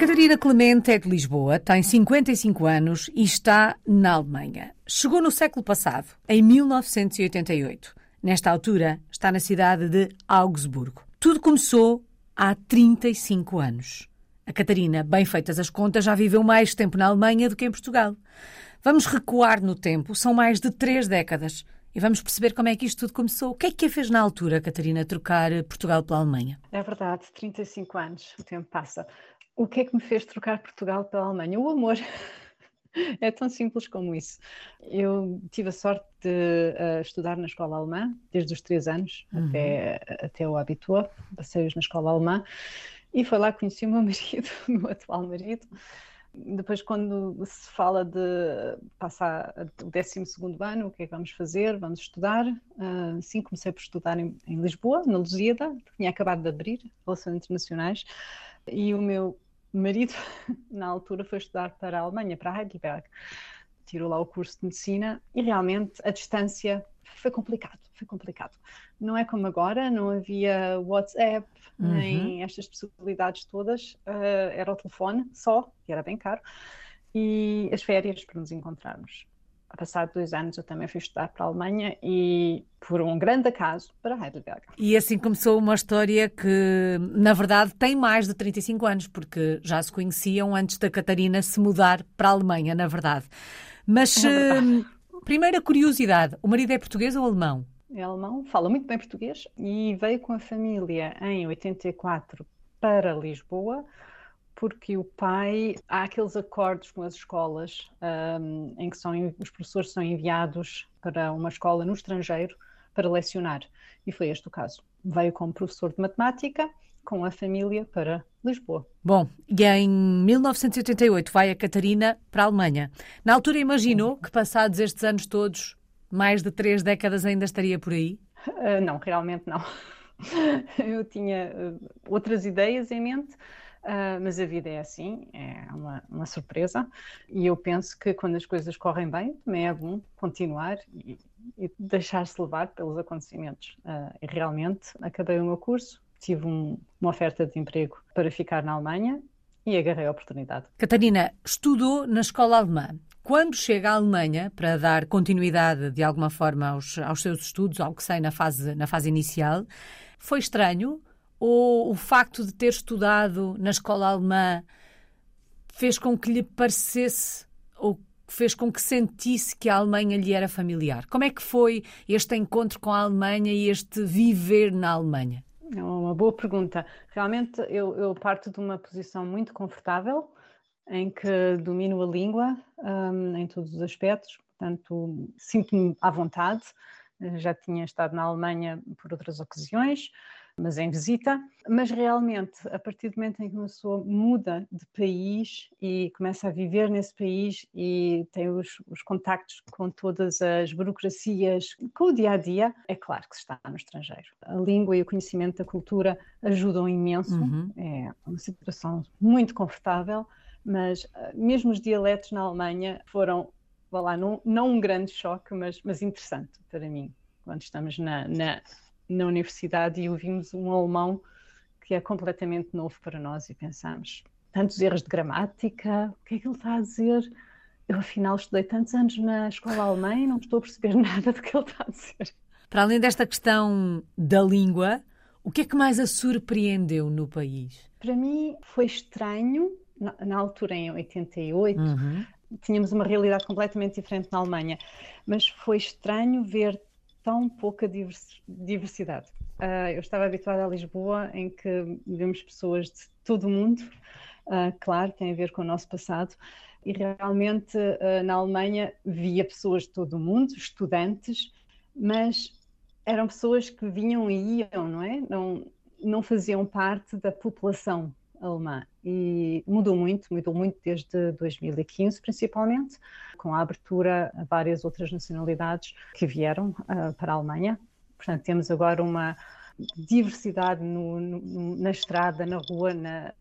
Catarina Clemente é de Lisboa, tem 55 anos e está na Alemanha. Chegou no século passado, em 1988. Nesta altura, está na cidade de Augsburgo. Tudo começou há 35 anos. A Catarina, bem feitas as contas, já viveu mais tempo na Alemanha do que em Portugal. Vamos recuar no tempo, são mais de três décadas. E vamos perceber como é que isto tudo começou. O que é que a fez na altura, Catarina, trocar Portugal pela Alemanha? É verdade, 35 anos, o tempo passa. O que é que me fez trocar Portugal pela Alemanha? O amor. É tão simples como isso. Eu tive a sorte de uh, estudar na escola alemã, desde os três anos uhum. até, até o Abitur, passei-os na escola alemã, e foi lá que conheci o meu marido, o meu atual marido. Depois, quando se fala de passar o 12 ano, o que é que vamos fazer? Vamos estudar. Uh, sim, comecei por estudar em, em Lisboa, na Lusíada, tinha acabado de abrir Relações Internacionais, e o meu marido, na altura, foi estudar para a Alemanha, para Heidelberg. Tirou lá o curso de medicina e realmente a distância foi complicado, foi complicado. Não é como agora, não havia WhatsApp, uhum. nem estas possibilidades todas, uh, era o telefone só, que era bem caro, e as férias para nos encontrarmos. A passar dois anos eu também fui estudar para a Alemanha e, por um grande acaso, para Heidelberg. E assim começou uma história que, na verdade, tem mais de 35 anos, porque já se conheciam antes da Catarina se mudar para a Alemanha, na verdade. Mas, é verdade. Uh, primeira curiosidade, o marido é português ou alemão? É alemão, fala muito bem português e veio com a família em 84 para Lisboa porque o pai há aqueles acordos com as escolas um, em que são, os professores são enviados para uma escola no estrangeiro para lecionar. E foi este o caso. Veio como professor de matemática com a família para Lisboa. Bom, e em 1988 vai a Catarina para a Alemanha. Na altura imaginou que passados estes anos todos, mais de três décadas ainda estaria por aí? Uh, não, realmente não. Eu tinha uh, outras ideias em mente, Uh, mas a vida é assim, é uma, uma, surpresa, e eu penso que quando as coisas correm bem, também é bom continuar e, e deixar-se levar pelos acontecimentos. Uh, e realmente acabei o meu curso, tive um, uma oferta de emprego para ficar na Alemanha e agarrei a oportunidade. Catarina estudou na escola alemã. Quando chega à Alemanha para dar continuidade de alguma forma aos, aos seus estudos, ao que sei na fase, na fase inicial, foi estranho ou o facto de ter estudado na escola alemã fez com que lhe parecesse ou fez com que sentisse que a Alemanha lhe era familiar? Como é que foi este encontro com a Alemanha e este viver na Alemanha? É uma boa pergunta. Realmente eu, eu parto de uma posição muito confortável em que domino a língua um, em todos os aspectos, portanto sinto-me à vontade. Já tinha estado na Alemanha por outras ocasiões, mas em visita. Mas realmente, a partir do momento em que uma pessoa muda de país e começa a viver nesse país e tem os, os contactos com todas as burocracias, com o dia a dia, é claro que se está no estrangeiro. A língua e o conhecimento da cultura ajudam imenso, uhum. é uma situação muito confortável, mas ah, mesmo os dialetos na Alemanha foram, vá lá, não, não um grande choque, mas, mas interessante para mim, quando estamos na, na na universidade e ouvimos um alemão que é completamente novo para nós e pensamos, tantos erros de gramática, o que é que ele está a dizer? Eu afinal estudei tantos anos na escola alemã e não estou a perceber nada do que ele está a dizer. Para além desta questão da língua, o que é que mais a surpreendeu no país? Para mim foi estranho, na, na altura em 88, uhum. tínhamos uma realidade completamente diferente na Alemanha, mas foi estranho ver tão pouca diversidade. Uh, eu estava habituada a Lisboa, em que vemos pessoas de todo o mundo, uh, claro, tem a ver com o nosso passado, e realmente uh, na Alemanha via pessoas de todo o mundo, estudantes, mas eram pessoas que vinham e iam, não é? Não, não faziam parte da população alemã e mudou muito, mudou muito desde 2015 principalmente, com a abertura a várias outras nacionalidades que vieram uh, para a Alemanha. Portanto, temos agora uma diversidade no, no, na estrada, na rua, na,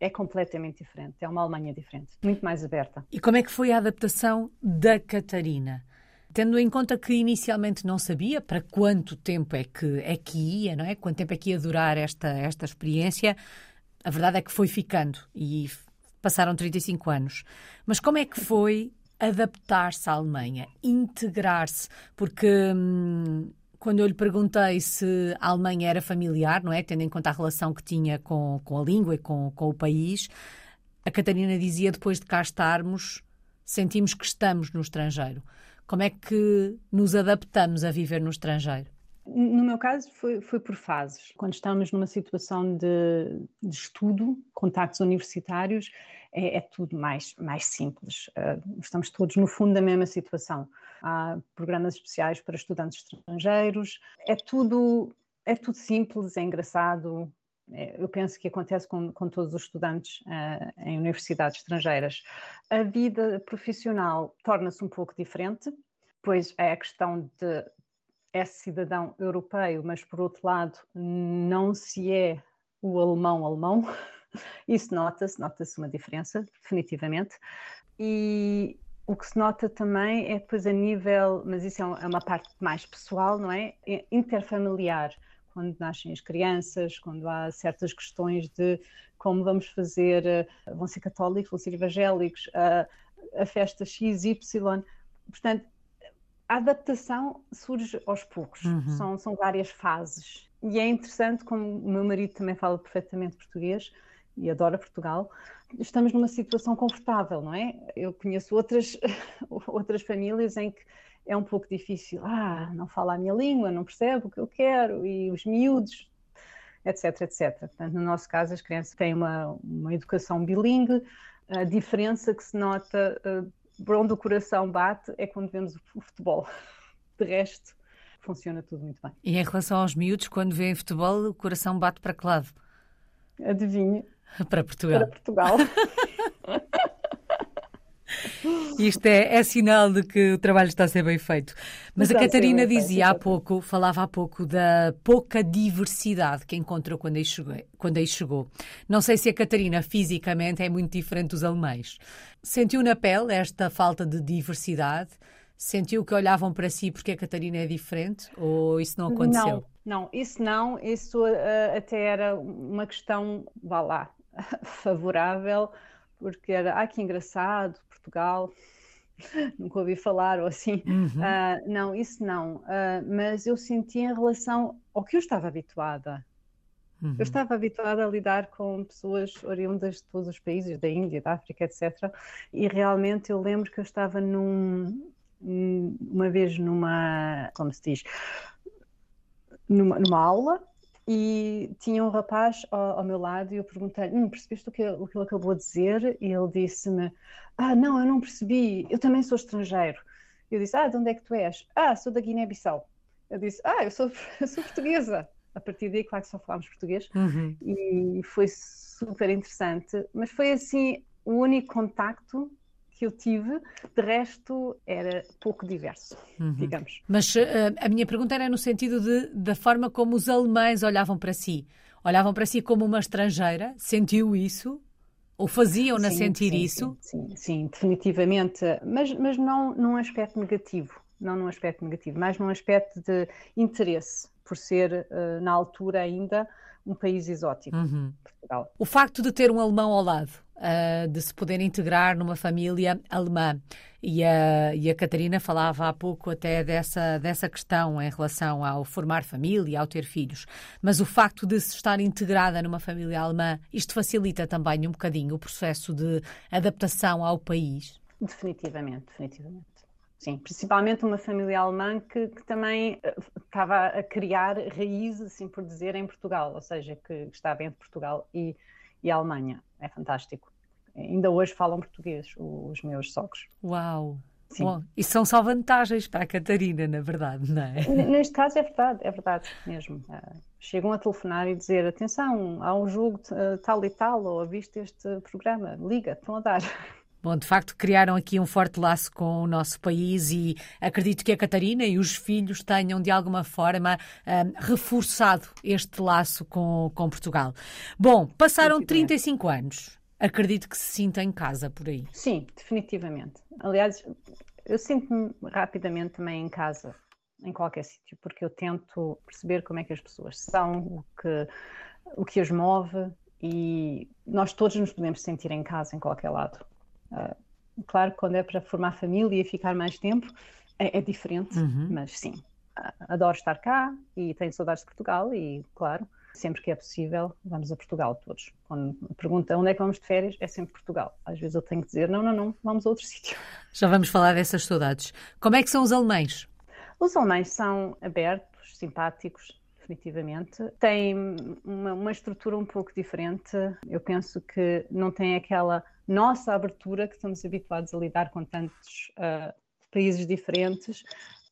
é completamente diferente. É uma Alemanha diferente, muito mais aberta. E como é que foi a adaptação da Catarina? Tendo em conta que inicialmente não sabia para quanto tempo é que, é que ia, não é? Quanto tempo é que ia durar esta, esta experiência, a verdade é que foi ficando e passaram 35 anos. Mas como é que foi adaptar-se à Alemanha, integrar-se? Porque hum, quando eu lhe perguntei se a Alemanha era familiar, não é? Tendo em conta a relação que tinha com, com a língua e com, com o país, a Catarina dizia depois de cá estarmos, sentimos que estamos no estrangeiro. Como é que nos adaptamos a viver no estrangeiro? No meu caso, foi, foi por fases. Quando estamos numa situação de, de estudo, contactos universitários, é, é, tudo mais, mais simples. Uh, estamos todos, no fundo, na mesma situação. Há programas especiais para estudantes estrangeiros, é tudo, é tudo simples, é engraçado. É, eu penso que acontece com, com todos os estudantes uh, em universidades estrangeiras. A vida profissional torna-se um pouco diferente, pois é a questão de é cidadão europeu, mas por outro lado não se é o alemão alemão. Isso nota-se, nota-se uma diferença, definitivamente. E o que se nota também é depois a nível, mas isso é, é uma parte mais pessoal, não é? é? Interfamiliar, quando nascem as crianças, quando há certas questões de como vamos fazer, eh, vão ser católicos, vão ser evangélicos, a, a festa X, Y. Portanto, a adaptação surge aos poucos, uhum. são, são várias fases. E é interessante, como o meu marido também fala perfeitamente português e adora Portugal, estamos numa situação confortável, não é? Eu conheço outras, outras famílias em que é um pouco difícil. Ah, não fala a minha língua, não percebe o que eu quero, e os miúdos, etc, etc. Portanto, no nosso caso, as crianças têm uma, uma educação bilingue, a diferença que se nota uh, por onde o coração bate é quando vemos o futebol. De resto, funciona tudo muito bem. E em relação aos miúdos, quando vêem futebol, o coração bate para que lado? Adivinha. Para Portugal. Para Portugal. Isto é, é, sinal de que o trabalho está a ser bem feito. Mas está a Catarina dizia feito, há pouco, falava há pouco da pouca diversidade que encontrou quando aí, chegou, quando aí chegou. Não sei se a Catarina fisicamente é muito diferente dos alemães. Sentiu na pele esta falta de diversidade? Sentiu que olhavam para si porque a Catarina é diferente? Ou isso não aconteceu? Não, não isso não. Isso uh, até era uma questão, vá lá, favorável, porque era, ah, que engraçado, Portugal, nunca ouvi falar ou assim. Uhum. Uh, não, isso não. Uh, mas eu senti em relação ao que eu estava habituada. Uhum. Eu estava habituada a lidar com pessoas oriundas de todos os países, da Índia, da África, etc. E realmente eu lembro que eu estava num, uma vez numa, como se diz, numa, numa aula e tinha um rapaz ao, ao meu lado e eu perguntei-lhe, hum, percebeste o que, o que ele acabou de dizer? E ele disse-me, ah, não, eu não percebi, eu também sou estrangeiro. Eu disse, ah, de onde é que tu és? Ah, sou da Guiné-Bissau. Eu disse, ah, eu sou, eu sou portuguesa. A partir daí, claro que só falámos português. Uhum. E foi super interessante. Mas foi assim, o único contacto que eu tive, de resto era pouco diverso, uhum. digamos. Mas uh, a minha pergunta era no sentido de, da forma como os alemães olhavam para si. Olhavam para si como uma estrangeira? Sentiu isso? Ou faziam-na sentir sim, isso? Sim, sim, sim, definitivamente. Mas, mas não num aspecto negativo. Não num aspecto negativo, mas num aspecto de interesse, por ser, uh, na altura ainda, um país exótico, uhum. O facto de ter um alemão ao lado, uh, de se poder integrar numa família alemã. E a, e a Catarina falava há pouco até dessa, dessa questão em relação ao formar família, ao ter filhos. Mas o facto de se estar integrada numa família alemã, isto facilita também um bocadinho o processo de adaptação ao país? Definitivamente, definitivamente. Sim, principalmente uma família alemã que, que, também eh, estava a criar raízes, assim por dizer, em Portugal, ou seja, que estava entre Portugal e, e a Alemanha. É fantástico ainda hoje falam português, os meus sogros. Uau! Sim. Bom, e são só vantagens para a Catarina, na verdade, não é? Neste caso é verdade, é verdade mesmo. Uh, chegam a telefonar e dizer: atenção, há um jogo uh, tal e tal, ou viste este programa, liga, estão a dar. Bom, de facto, criaram aqui um forte laço com o nosso país e acredito que a Catarina e os filhos tenham, de alguma forma, um, reforçado este laço com, com Portugal. Bom, passaram 35 anos acredito que se sinta em casa por aí. Sim, definitivamente. Aliás, eu sinto-me rapidamente também em casa, em qualquer sítio, porque eu tento perceber como é que as pessoas são, o que, o que as move e nós todos nos podemos sentir em casa em qualquer lado. Uh, claro, quando é para formar família e ficar mais tempo, é, é diferente, uhum. mas sim, uh, adoro estar cá e tenho saudades de Portugal e, claro, sempre que é possível, vamos a Portugal todos. Quando me perguntam onde é que vamos de férias, é sempre Portugal. Às vezes eu tenho que dizer, não, não, não, vamos a outro sítio. Já vamos falar dessas saudades. Como é que são os alemães? Os alemães são abertos, simpáticos, definitivamente. Têm uma, uma estrutura um pouco diferente. Eu penso que não tem aquela nossa abertura que estamos habituados a lidar com tantos uh, países diferentes,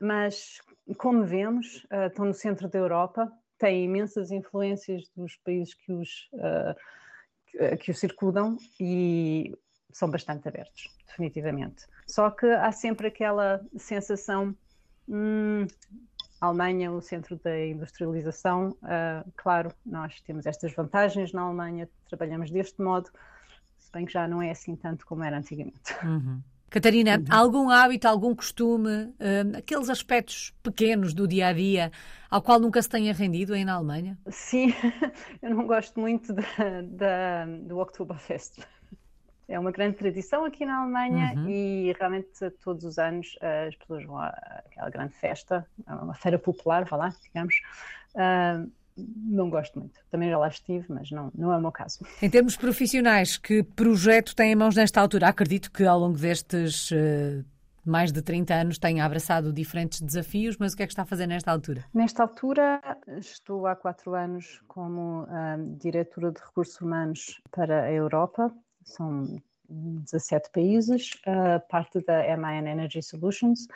mas como vemos, uh, estão no centro da Europa, têm imensas influências dos países que os, uh, que, os circundam e são bastante abertos, definitivamente. Só que há sempre aquela sensação. Hum, Alemanha, o centro da industrialização, uh, claro, nós temos estas vantagens na Alemanha, trabalhamos deste modo, se bem que já não é assim tanto como era antigamente. Uhum. Catarina, uhum. algum hábito, algum costume, uh, aqueles aspectos pequenos do dia a dia ao qual nunca se tenha rendido aí na Alemanha? Sim, eu não gosto muito da, da, do Oktoberfest. É uma grande tradição aqui na Alemanha uhum. e realmente todos os anos as pessoas vão àquela grande festa, uma feira popular, vá lá, digamos. Não gosto muito. Também já lá estive, mas não, não é o meu caso. Em termos profissionais, que projeto tem em mãos nesta altura? Acredito que ao longo destes uh, mais de 30 anos tenha abraçado diferentes desafios, mas o que é que está a fazer nesta altura? Nesta altura, estou há quatro anos como uh, diretora de recursos humanos para a Europa. São 17 países, uh, parte da MIN Energy Solutions,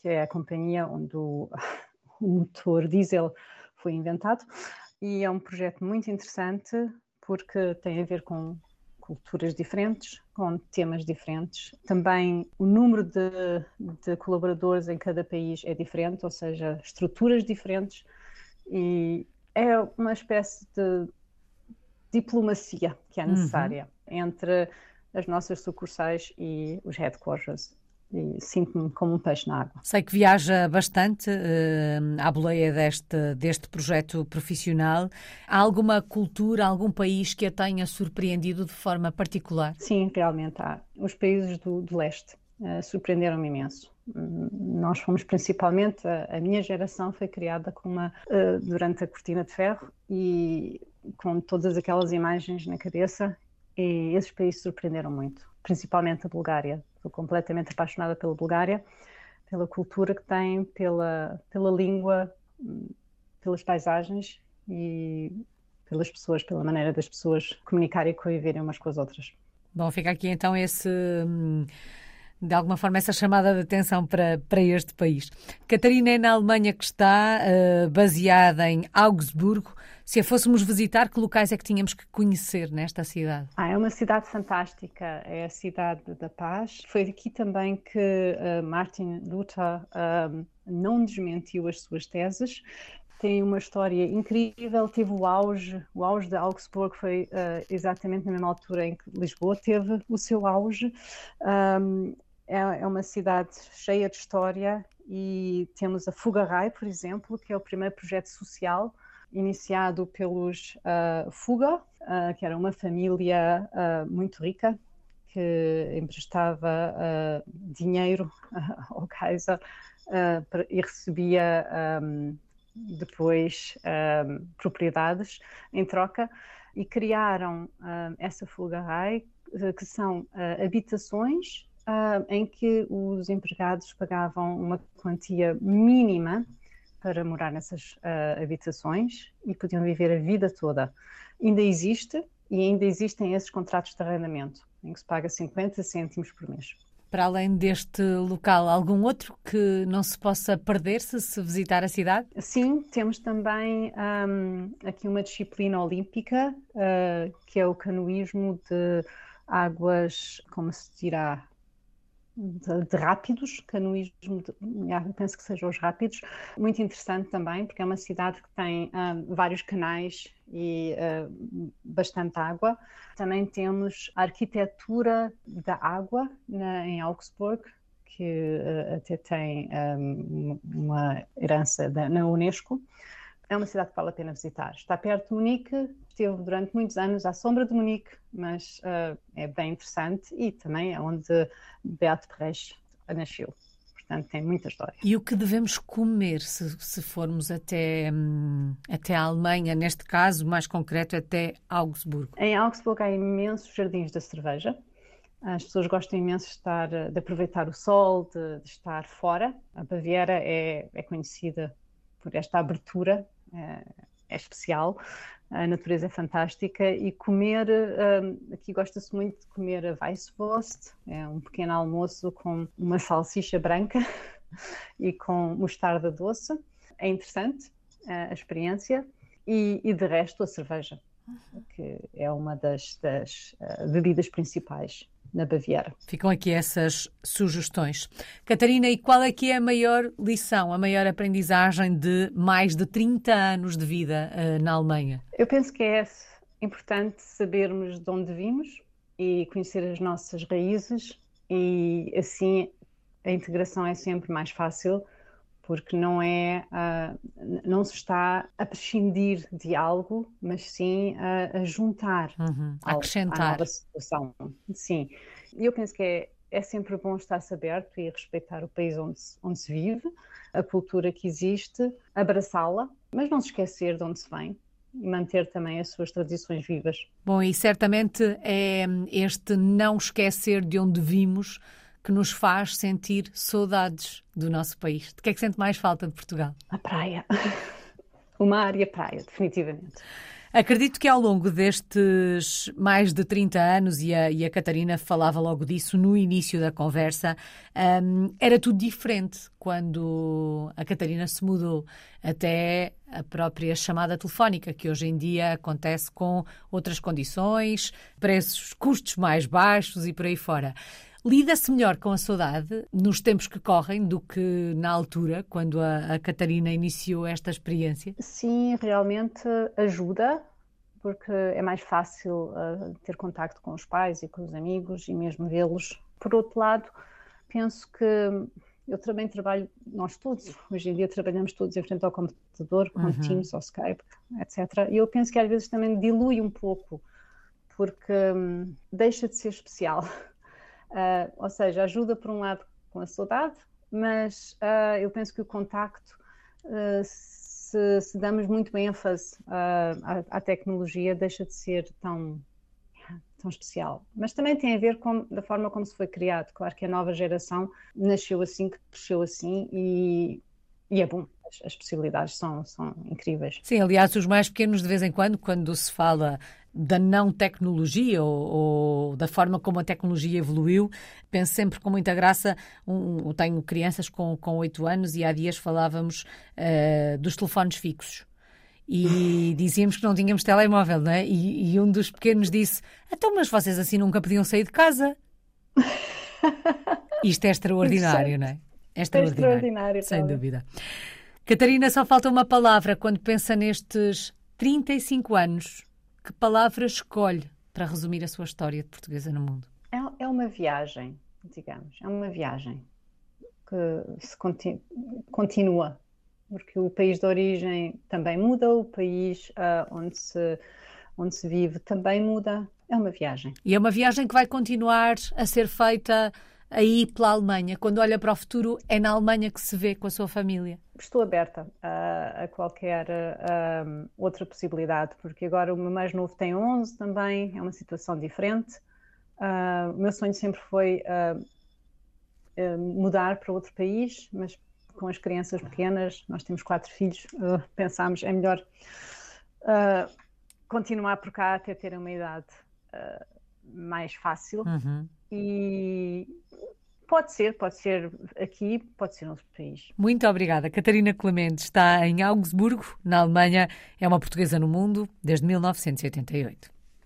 que é a companhia onde o, o motor diesel foi inventado. E é um projeto muito interessante porque tem a ver com culturas diferentes, com temas diferentes. Também o número de, de, colaboradores em cada país é diferente, ou seja, estruturas diferentes, e é uma espécie de diplomacia que é uhum. necessária uhum. entre as nossas sucursais e os headquarters sinto-me como um peixe na água. Sei que viaja bastante uh, à boleia deste, deste projeto profissional. Há alguma cultura, algum país que a tenha surpreendido de forma particular? Sim, realmente há. Os países do, do leste uh, surpreenderam-me imenso. Hum, nós fomos principalmente, a, a, minha geração foi criada com uma, uh, durante a cortina de ferro e com todas aquelas imagens na cabeça e esses países surpreenderam muito, principalmente a Bulgária. Estou completamente apaixonada pela Bulgária, pela cultura que tem, pela, pela língua, pelas paisagens e pelas pessoas, pela maneira das pessoas comunicarem e conviverem umas com as outras. Bom, fica aqui então esse hum, de alguma forma, essa chamada de atenção para, para este país. Catarina é na Alemanha que está, uh, baseada em Augsburgo. Se a fôssemos visitar, que locais é que tínhamos que conhecer nesta cidade? Ah, é uma cidade fantástica, é a cidade da paz. Foi aqui também que uh, Martin Luther uh, não desmentiu as suas teses tem uma história incrível, teve o auge, o auge de Augsburgo foi uh, exatamente na mesma altura em que Lisboa teve o seu auge. Um, é, é uma cidade cheia de história e temos a Fugarai, por exemplo, que é o primeiro projeto social iniciado pelos uh, Fuga, uh, que era uma família uh, muito rica que emprestava dinheiro ao Kaiser e recebia um, depois um, propriedades em troca e criaram essa Fugarai, que são habitações uh, em que os empregados pagavam uma quantia mínima para morar nessas uh, habitações e podiam viver a vida toda. Ainda existe e ainda existem esses contratos de arrendamento, em que se paga 50 cêntimos por mês. Para além deste local, algum outro que não se possa perder se se visitar a cidade? Sim, temos também um, aqui uma disciplina olímpica, uh, que é o canoísmo de águas, como se dirá, de, de, rápidos, canoísmo, de, penso que sejam os rápidos, muito interessante também, porque é uma cidade que tem uh, vários canais e uh, bastante água. Também temos a arquitetura da água na, em Augsburg, que uh, até tem um, uma herança da, na Unesco. É uma cidade que vale a pena visitar. Está perto de Munique, esteve durante muitos anos à sombra de Munique, mas uh, é bem interessante e também é onde Beato Brecht nasceu. Portanto, tem muita história. E o que devemos comer se, se formos até, hum, até a Alemanha, neste caso, mais concreto, até Augsburgo? Em Augsburgo há imensos jardins da cerveja. As pessoas gostam imenso de, estar, de aproveitar o sol, de, de estar fora. A Baviera é, é conhecida por esta abertura, é, é especial. A natureza é fantástica. E comer, um, aqui gosta-se muito de comer a Weisswurst, é um pequeno almoço com uma salsicha branca e com mostarda doce. É interessante a experiência. E, e de resto a cerveja, que é uma das, das uh, bebidas principais na Baviera. Ficam aqui essas sugestões. Catarina, e qual é que é a maior lição, a maior aprendizagem de mais de 30 anos de vida uh, na Alemanha? Eu penso que é importante sabermos de onde vimos e conhecer as nossas raízes e assim a integração é sempre mais fácil porque não é uh, não se está a prescindir de algo, mas sim a, a juntar, uhum, a acrescentar à nova situação. Sim, eu penso que é, é sempre bom estar-se aberto e respeitar o país onde se, onde se vive, a cultura que existe, abraçá-la, mas não se esquecer de onde se vem, manter também as suas tradições vivas. Bom, e certamente é este não esquecer de onde vimos que nos faz sentir saudades do nosso país? De que é que sente mais falta de Portugal? A praia. Uma área praia, definitivamente. Acredito que ao longo destes mais de 30 anos, e a, e a Catarina falava logo disso no início da conversa, um, era tudo diferente quando a Catarina se mudou. Até a própria chamada telefónica, que hoje em dia acontece com outras condições, preços, custos mais baixos e por aí fora. Lida-se melhor com a saudade nos tempos que correm do que na altura, quando a, a Catarina iniciou esta experiência? Sim, realmente ajuda, porque é mais fácil uh, ter contacto com os pais e com os amigos e mesmo vê-los. Por outro lado, penso que eu também trabalho, nós todos, hoje em dia trabalhamos todos em frente ao computador, com uhum. Teams ou Skype, etc. E eu penso que às vezes também dilui um pouco, porque um, deixa de ser especial. Uh, ou seja, ajuda por um lado com a saudade, mas uh, eu penso que o contacto, uh, se, se, damos muito ênfase à, à, tecnologia, deixa de ser tão, tão especial. Mas também tem a ver com da forma como se foi criado. Claro que a nova geração nasceu assim, cresceu assim e, e é bom as possibilidades são, são incríveis. Sim, aliás, os mais pequenos, de vez em quando, quando se fala da não tecnologia ou, ou, da forma como a tecnologia evoluiu. Penso sempre com muita graça. Um, tenho crianças com, com 8 anos e há dias falávamos uh, dos telefones fixos. E dizíamos que não tínhamos telemóvel, não é? E, e um dos pequenos disse: Então, mas vocês assim nunca podiam sair de casa? Isto é extraordinário, não é? É extraordinário, é extraordinário sem dúvida. Catarina, só falta uma palavra quando pensa nestes 35 anos que palavra escolhe para resumir a sua história de portuguesa no mundo? É, é uma viagem, digamos, é uma viagem que se continu, continua, porque o país de origem também muda, o país uh, onde, se, onde se vive também muda, é uma viagem. E é uma viagem que vai continuar a ser feita aí pela Alemanha? Quando olha para o futuro, é na Alemanha que se vê com a sua família? Estou aberta a, a qualquer um, outra possibilidade, porque agora o meu mais novo tem 11 também, é uma situação diferente. Uh, o meu sonho sempre foi uh, mudar para outro país, mas com as crianças pequenas, nós temos quatro filhos, pensámos é melhor continuar por cá até ter uma idade mais fácil. Uhum. E Pode ser, pode ser aqui, pode ser noutro país. Muito obrigada. Catarina Clemente está em Augsburgo, na Alemanha. É uma portuguesa no mundo desde 1988.